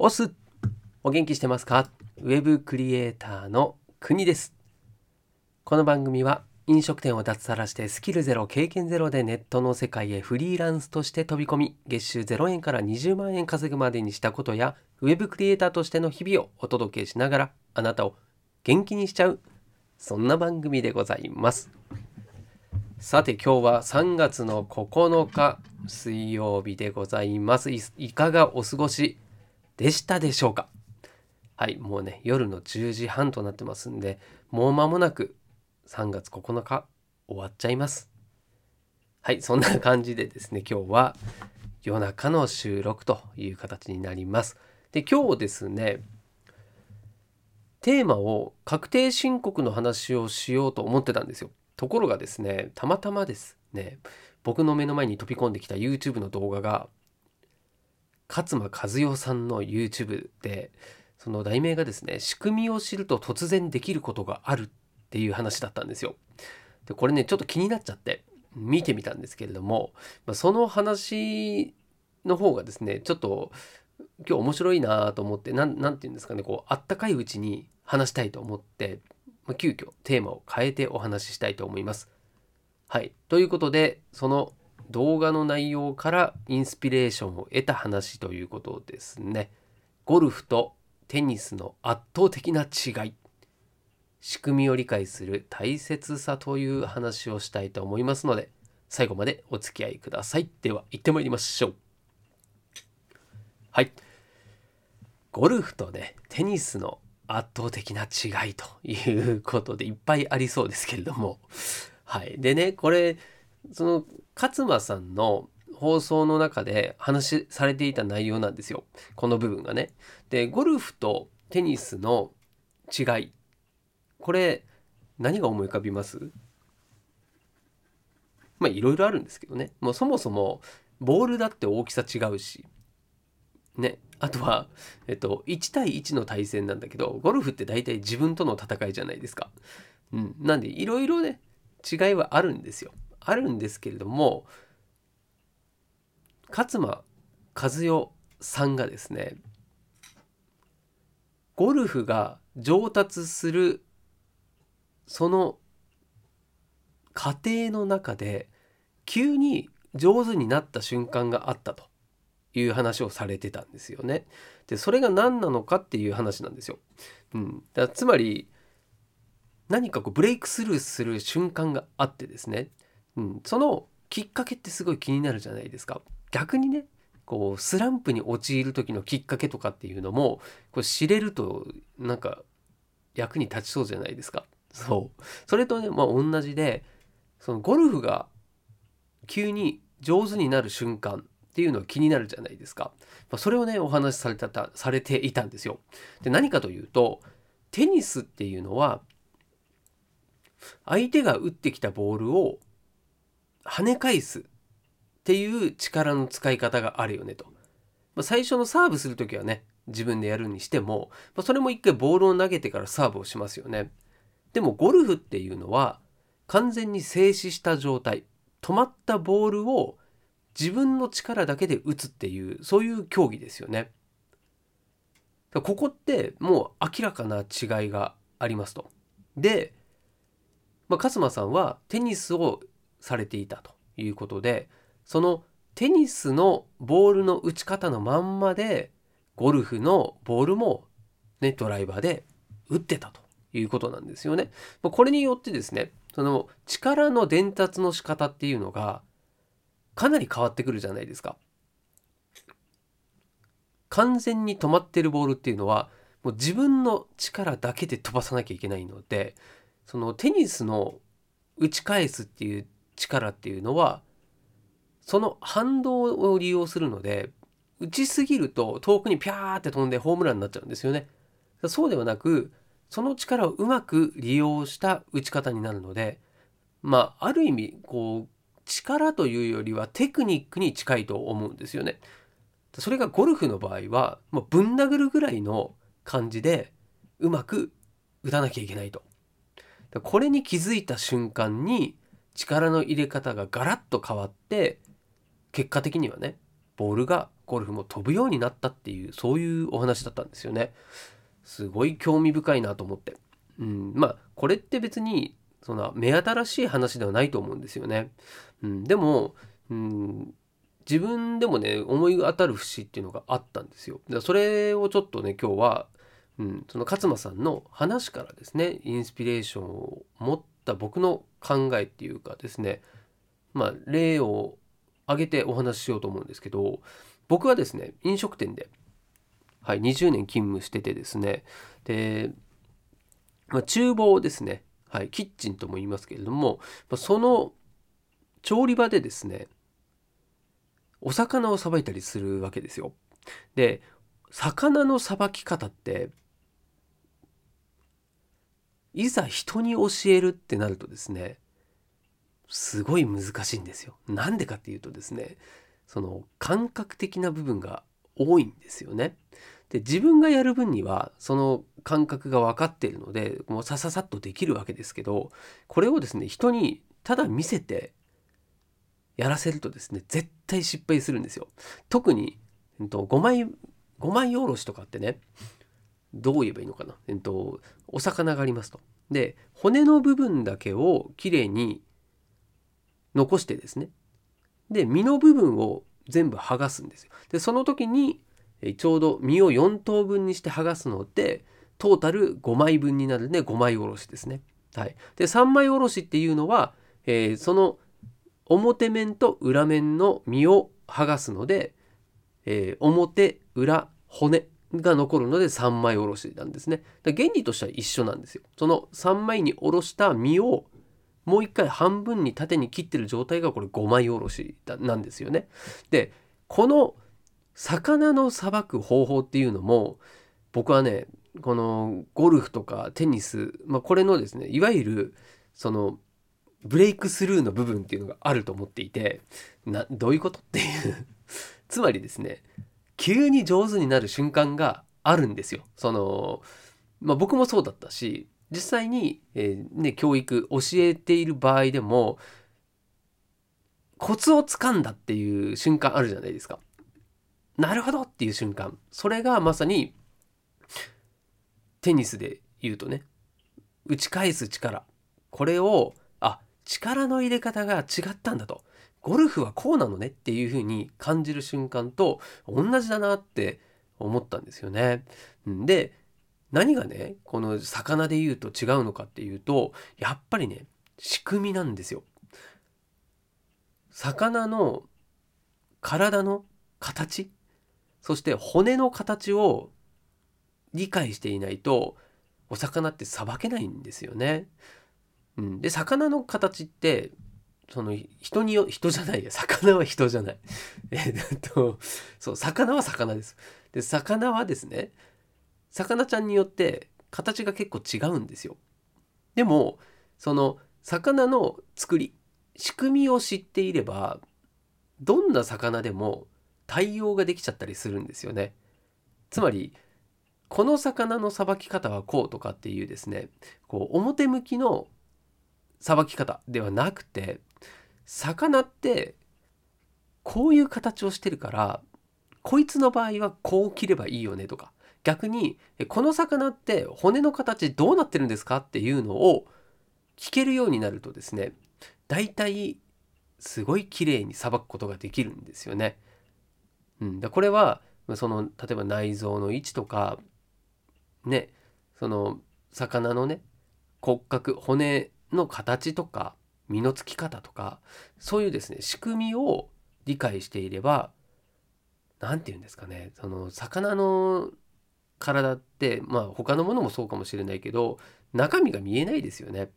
オスお元気してますか？ウェブクリエイターの国です。この番組は飲食店を脱サラしてスキルゼロ経験ゼロでネットの世界へフリーランスとして飛び込み月収0円から20万円稼ぐまでにしたことやウェブクリエイターとしての日々をお届けしながらあなたを元気にしちゃうそんな番組でございます。さて今日は3月の9日水曜日でございます。いいかがお過ごしでしたでしょうか？はいもうね夜の10時半となってますんでもう間もなく3月9日終わっちゃいます。はいそんな感じでですね今日は夜中の収録という形になります。で今日ですねテーマを確定申告の話をしようと思ってたんですよ。ところがですねたまたまですね僕の目の前に飛び込んできた YouTube の動画が勝間和代さんの YouTube でその題名がですね仕組みを知ると突然できることがあるっていう話だったんですよ。でこれねちょっと気になっちゃって見てみたんですけれどもその話の方がですねちょっと今日面白いなと思って何て言うんですかねこうあったかいうちに話したいと思って、まあ、急遽テーマを変えてお話ししたいと思います。はい。ということでその動画の内容からインスピレーションを得た話ということですね。ゴルフとテニスの圧倒的な違い。仕組みを理解する大切さという話をしたいと思いますので最後までお付き合いください。では行ってまいりましょう。はい。ゴルフとねテニスの圧倒的な違いということでいっぱいありそうですけれども。はい。でねこれその勝間さんの放送の中で話されていた内容なんですよ。この部分がね。でゴルフとテニスの違い。これ何が思い浮かびます？まあいろいろあるんですけどね。もうそもそもボールだって大きさ違うし。ね。あとは、えっと、1対1の対戦なんだけどゴルフって大体自分との戦いじゃないですか。うん、なんでいろいろね違いはあるんですよ。あるんですけれども勝間和代さんがですねゴルフが上達するその過程の中で急に上手になった瞬間があったという話をされてたんですよね。でそれが何なのかっていう話なんですよ。うん、だつまり何かこうブレイクスルーする瞬間があってですね、うん、そのきっかけってすごい気になるじゃないですか。逆にねこうスランプに陥る時のきっかけとかっていうのもこれ知れるとなんか役に立ちそうじゃないですか。そうそれとねまあ同じでそのゴルフが急に上手になる瞬間っていうのは気になるじゃないですか、まあ、それをねお話しされたされていたんですよで何かというとテニスっていうのは相手が打ってきたボールを跳ね返すっていう力の使い方があるよねと、まあ、最初のサーブする時はね自分でやるにしても、まあ、それも一回ボールを投げてからサーブをしますよねでもゴルフっていうのは完全に静止した状態止まったボールを自分の力だけで打つっていうそういう競技ですよね。ここってもう明らかな違いがありますと。で、まあ、勝間さんはテニスをされていたということでそのテニスのボールの打ち方のまんまでゴルフのボールもねドライバーで打ってたということなんですよね。これによってですねその力の伝達の仕方っていうのがかなり変わってくるじゃないですか。完全に止まってるボールっていうのはもう自分の力だけで飛ばさなきゃいけないのでそのテニスの打ち返すっていう力っていうのはその反動を利用するので打ちすぎると遠くにピャーって飛んでホームランになっちゃうんですよね。そうではなくその力をうまく利用した打ち方になるのでまあある意味こう力というよりはテクニックに近いと思うんですよね。それがゴルフの場合はもうぶん殴るぐらいの感じでうまく打たなきゃいけないと。これに気づいた瞬間に力の入れ方がガラッと変わって結果的にはねボールがゴルフも飛ぶようになったっていうそういうお話だったんですよね。すごい興味深いなと思って。うん、まあこれって別にその目新しい話ではないと思うんですよね。うん、でも、うん、自分でもね思い当たる節っていうのがあったんですよ。それをちょっとね今日は、うん、その勝間さんの話からですねインスピレーションを持った僕の考えっていうかですねまあ例を挙げてお話ししようと思うんですけど僕はですね飲食店で、はい、20年勤務しててですねで、まあ、厨房ですねはい、キッチンとも言いますけれどもまその調理場でですねお魚をさばいたりするわけですよ。で魚のさばき方っていざ人に教えるってなるとですねすごい難しいんですよ。なんでかっていうとですねその感覚的な部分が多いんですよね。で自分がやる分にはその感覚が分かっているのでもうさささっとできるわけですけどこれをですね人にただ見せてやらせるとですね絶対失敗するんですよ。特に、えっと、5枚5枚おろしとかってねどう言えばいいのかな、えっと、お魚がありますと。で骨の部分だけをきれいに残してですねで身の部分を全部剥がすんですよ。でその時にちょうど身を4等分にして剥がすのでトータル5枚分になるんで5枚おろしですね。はい、で3枚おろしっていうのは、えー、その表面と裏面の身を剥がすので、えー、表裏骨が残るので3枚おろしなんですね。原理としては一緒なんですよ。その3枚におろした身をもう一回半分に縦に切ってる状態がこれ5枚おろしなんですよね。でこの魚のさばく方法っていうのも僕はねこのゴルフとかテニス、まあ、これのですねいわゆるそのブレイクスルーの部分っていうのがあると思っていてなどういうことっていうつまりですね急に上手になる瞬間があるんですよ。そのまあ、僕もそうだったし実際に、えー、ね、教育教えている場合でもコツをつかんだっていう瞬間あるじゃないですか。なるほどっていう瞬間それがまさにテニスで言うとね打ち返す力これをあ力の入れ方が違ったんだとゴルフはこうなのねっていう風に感じる瞬間と同じだなって思ったんですよね。で何がねこの魚で言うと違うのかっていうとやっぱりね仕組みなんですよ。魚の体の形そして骨の形を理解していないとお魚ってさばけないんですよね。うん、で魚の形ってその人によ人じゃないや 魚は人じゃない。えっとそう魚は魚です。で魚はですね魚ちゃんによって形が結構違うんですよ。でもその魚の作り仕組みを知っていればどんな魚でも対応ができちゃったりするんですよね。つまりこの魚のさばき方はこうとかっていうですねこう表向きのさばき方ではなくて魚ってこういう形をしてるからこいつの場合はこう切ればいいよねとか逆にこの魚って骨の形どうなってるんですかっていうのを聞けるようになるとですね大体すごい綺麗にさばくことができるんですよね。うん、だこれはその例えば内臓の位置とかねその魚のね骨格骨の形とか身のつき方とかそういうですね仕組みを理解していれば何て言うんですかねその魚の体ってまあ他のものもそうかもしれないけど中身が見えないですよね。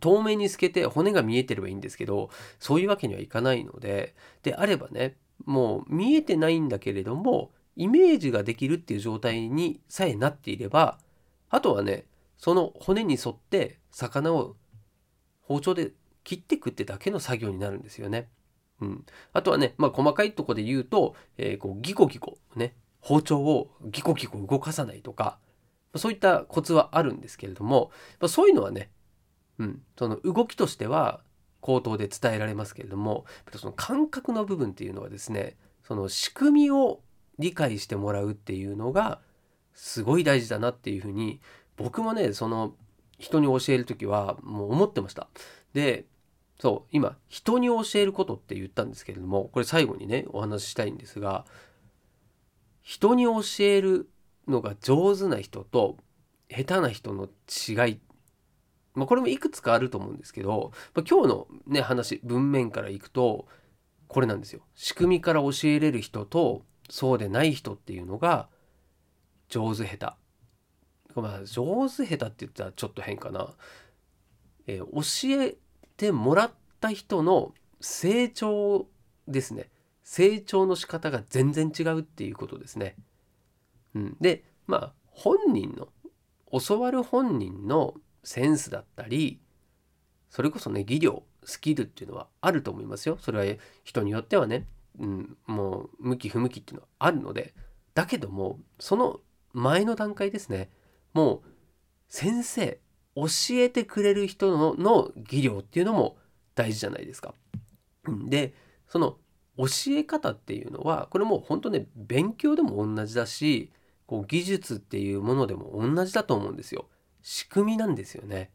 透明に透けて骨が見えてればいいんですけどそういうわけにはいかないのでであればねもう見えてないんだけれどもイメージができるっていう状態にさえなっていればあとはねその骨に沿って魚を包丁で切っていくってだけの作業になるんですよね。うん、あとはね、まあ、細かいとこで言うと、えー、こうギコギコね包丁をギコギコ動かさないとかそういったコツはあるんですけれども、まあ、そういうのはね、うん、その動きとしては口頭で伝えられますけれどもその感覚の部分っていうのはですねその仕組みを理解してもらうっていうのがすごい大事だなっていうふうに僕もねその人に教える時はもう思ってました。でそう今人に教えることって言ったんですけれどもこれ最後にねお話ししたいんですが人に教えるのが上手な人と下手な人の違いまあ、これもいくつかあると思うんですけど、まあ、今日のね話文面からいくとこれなんですよ仕組みから教えれる人とそうでない人っていうのが上手下手まあ上手下手って言ったらちょっと変かな、えー、教えてもらった人の成長ですね。成長の仕方が全然違うっていうことですね。うん、でまあ本人の教わる本人のセンスだったりそれこそね技量スキルっていうのはあると思いますよ。それは人によってはね、うん、もう向き不向きっていうのはあるので。だけどもその前の段階ですね。もう先生教えてくれる人のの技量っていうのも大事じゃないですか。でその教え方っていうのはこれもう本当ね勉強でも同じだしこう技術っていうものでも同じだと思うんですよ。仕組みなんですよね。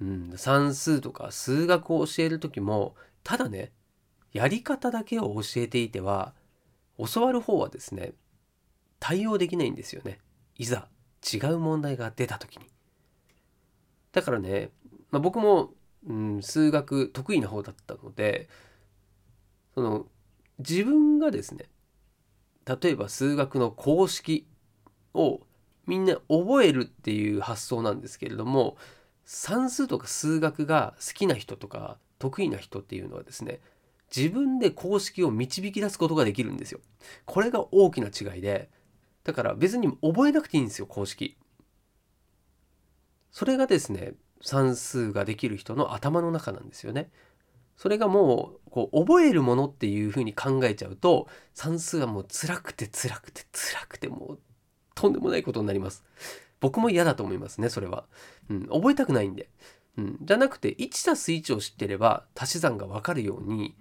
うん、算数とか数学を教える時もただねやり方だけを教えていては教わる方はですね対応できないんですよねいざ違う問題が出た時に。だからね、まあ、僕も、うん、数学得意な方だったのでその自分がですね例えば数学の公式をみんな覚えるっていう発想なんですけれども算数とか数学が好きな人とか得意な人っていうのはですね自分で公式を導き出すことができるんですよ。これが大きな違いでだから別に覚えなくていいんですよ公式。それがですね算数ができる人の頭の中なんですよね。それがもうこう覚えるものっていうふうに考えちゃうと算数はもう辛くて辛くて辛くてもうとんでもないことになります。僕も嫌だと思いますねそれは。うん、覚えたくないんで。うん、じゃなくて 1+1 を知ってれば足し算が分かるように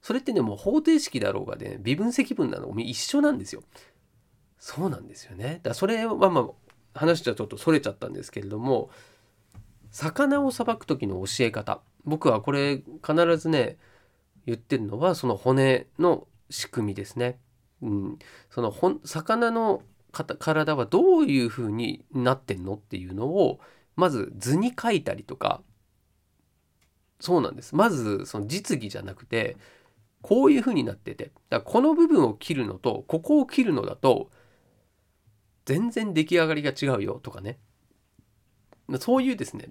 それってねもう方程式だろうがね微分積分なのも一緒なんですよ。そうなんですよね。だそれはまあ話はちょっとそれちゃったんですけれども魚をさばく時の教え方。僕はこれ必ずね言ってるのはその骨の仕組みですね。うん、その魚の体はどういうふうになってんのっていうのをまず図に書いたりとか。そうなんです。まずその実技じゃなくてこういうふうになってて。だからこの部分を切るのとここを切るのだと全然出来上がりが違うよとかね。そういうですね。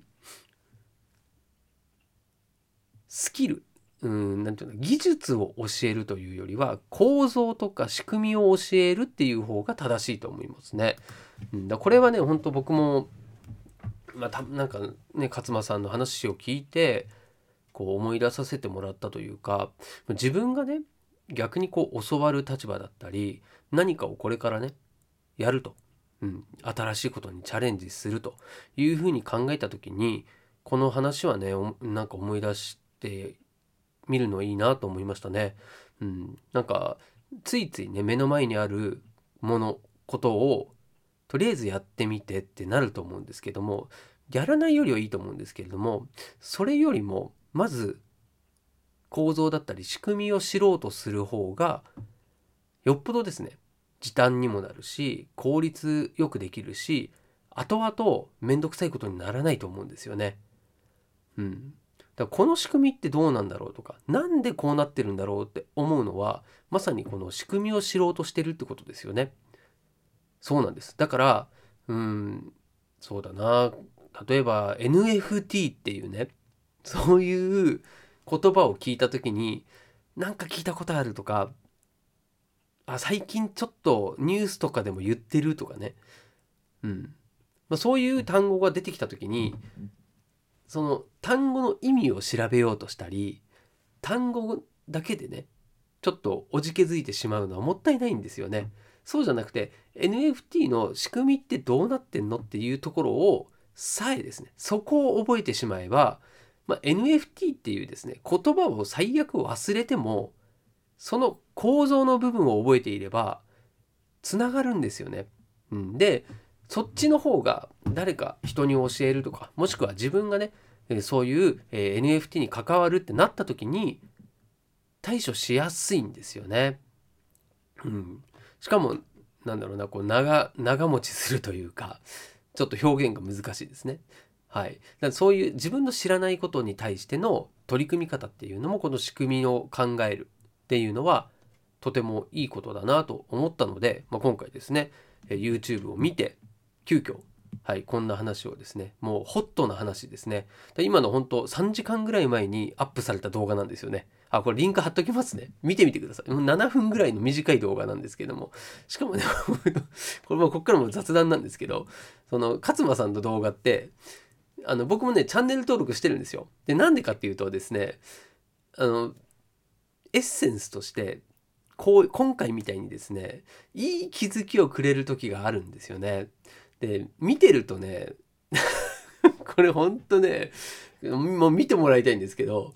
スキル。うんなんていうの技術を教えるというよりは構造とか仕組みを教えるっていう方が正しいと思いますね。うん、だこれはね本当僕も、まあ、たなんかね勝間さんの話を聞いてこう思い出させてもらったというか自分がね逆にこう教わる立場だったり何かをこれからねやると、うん、新しいことにチャレンジするというふうに考えた時にこの話はねなんか思い出して見るのいいなと思いましたね。うん、なんかついついね目の前にあるものことをとりあえずやってみてってなると思うんですけどもやらないよりはいいと思うんですけれどもそれよりもまず構造だったり仕組みを知ろうとする方がよっぽどですね時短にもなるし効率よくできるし後々面倒くさいことにならないと思うんですよね。うん、だからこの仕組みってどうなんだろうとか何でこうなってるんだろうって思うのはまさにこの仕組みを知ろうとしてるってことですよね。そうなんです。だからうんそうだな例えば NFT っていうねそういう言葉を聞いた時になんか聞いたことあるとかあ最近ちょっとニュースとかでも言ってるとかね、うんまあ、そういう単語が出てきた時にその単語の意味を調べようとしたり単語だけでねちょっとおじけづいてしまうのはもったいないんですよね。そうじゃなくて NFT の仕組みってどうなってんのっていうところをさえですねそこを覚えてしまえば、まあ、NFT っていうですね言葉を最悪忘れてもその構造の部分を覚えていればつながるんですよね。うん、でそっちの方が誰か人に教えるとかもしくは自分がねそういう NFT に関わるってなった時に対処しやすいんですよね。うん、しかもなんだろうなこう長長持ちするというかちょっと表現が難しいですね。はい、だそういう自分の知らないことに対しての取り組み方っていうのもこの仕組みを考えるっていうのはとてもいいことだなと思ったので、まあ、今回ですね YouTube を見て急遽はい、こんな話をですね、もうホットな話ですね。今の本当3時間ぐらい前にアップされた動画なんですよね。あ、これリンク貼っときますね。見てみてください。もう7分ぐらいの短い動画なんですけども。しかもね、これもこっからも雑談なんですけど、その勝間さんの動画って、あの僕もね、チャンネル登録してるんですよ。で、なんでかっていうとですね、あの、エッセンスとして、こう、今回みたいにですね、いい気づきをくれる時があるんですよね。で、見てるとね、これほんとね、もう見てもらいたいんですけど、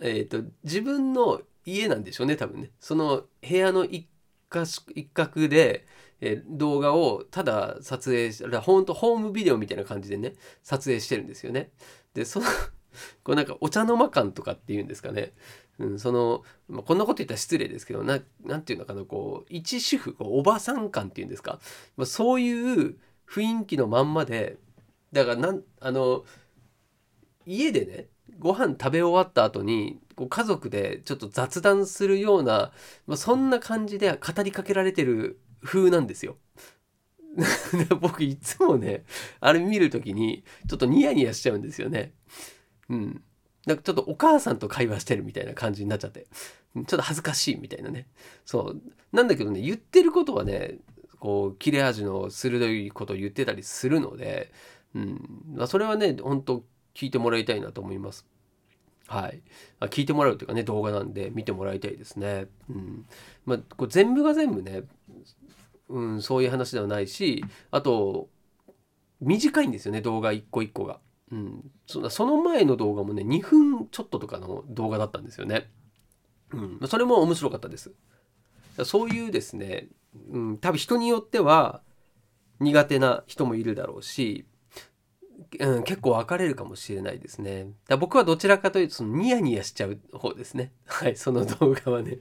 え、ー、と、自分の家なんでしょうね、多分ね。その部屋の一角で、えー、動画をただ撮影しほんとホームビデオみたいな感じでね、撮影してるんですよね。で、そのこうなんかお茶の間感とかっていうんですかね。うん、その、まあ、こんなこと言ったら失礼ですけど、ななんていうのかな、こう、一主婦、おばさん感っていうんですか。まあ、そういう雰囲気のまんまで、だからなん、あの、家でね、ご飯食べ終わった後にこう家族でちょっと雑談するような、まあ、そんな感じで語りかけられてる風なんですよ。僕いつもねあれ見る時にちょっとニヤニヤしちゃうんですよね。うん。なんかちょっとお母さんと会話してるみたいな感じになっちゃってちょっと恥ずかしいみたいなねそうなんだけどね言ってることはねこう切れ味の鋭いことを言ってたりするので、うんまあ、それはね本当聞いてもらいたいなと思います。はい。聞いてもらうというかね、動画なんで見てもらいたいですね。うん。まあ、これ全部が全部ね、うん、そういう話ではないし、あと、短いんですよね、動画一個一個が。うん。その前の動画もね、2分ちょっととかの動画だったんですよね。うん。それも面白かったです。そういうですね、うん、多分人によっては苦手な人もいるだろうし、うん、結構分かれるかもしれないですね。だ僕はどちらかというとそのニヤニヤしちゃう方ですね。はい、その動画はね。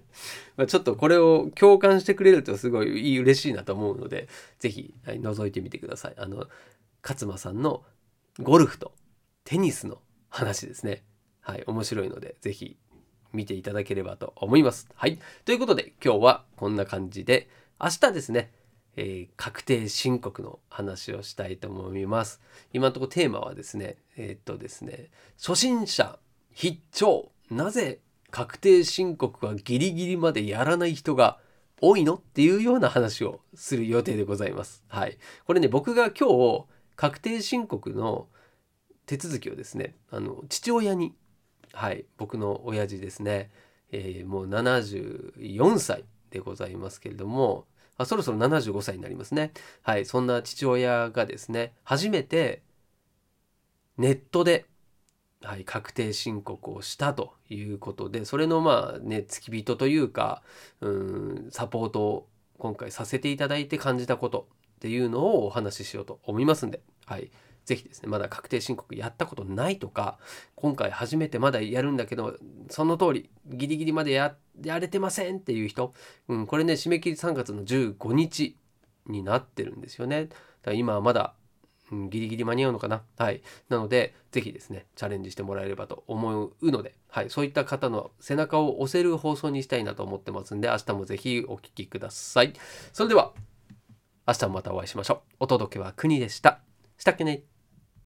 まあ、ちょっとこれを共感してくれるとすごいいい嬉しいなと思うので、是非、はい、覗いてみてください。あの、勝間さんのゴルフとテニスの話ですね。はい、面白いので、是非見ていただければと思います。はい。ということで今日はこんな感じで、明日ですね、えー、確定申告の話をしたいと思います。今のところテーマはですね、えー、っとですね、初心者必聴なぜ確定申告はギリギリまでやらない人が多いのっていうような話をする予定でございます。はい。これね、僕が今日確定申告の手続きをですね、あの父親に、はい、僕の親父ですね、えー、もう74歳でございますけれども、あそろそろ75歳になりますね。はい、そんな父親がですね、初めてネットで、はい、確定申告をしたということで、それのまあね、付き人というか、うん、サポートを今回させていただいて感じたことっていうのをお話ししようと思いますんで、はい、ぜひですね、まだ確定申告やったことないとか、今回初めてまだやるんだけど、その通り、ギリギリまでやれてませんっていう人、うん、これね、締め切り3月の15日になってるんですよね。だから今はまだ、うん、ギリギリ間に合うのかな。はい。なので、ぜひですね、チャレンジしてもらえればと思うので、はい。そういった方の背中を押せる放送にしたいなと思ってますんで、明日もぜひお聴きください。それでは、明日もまたお会いしましょう。お届けは国でした。したっけね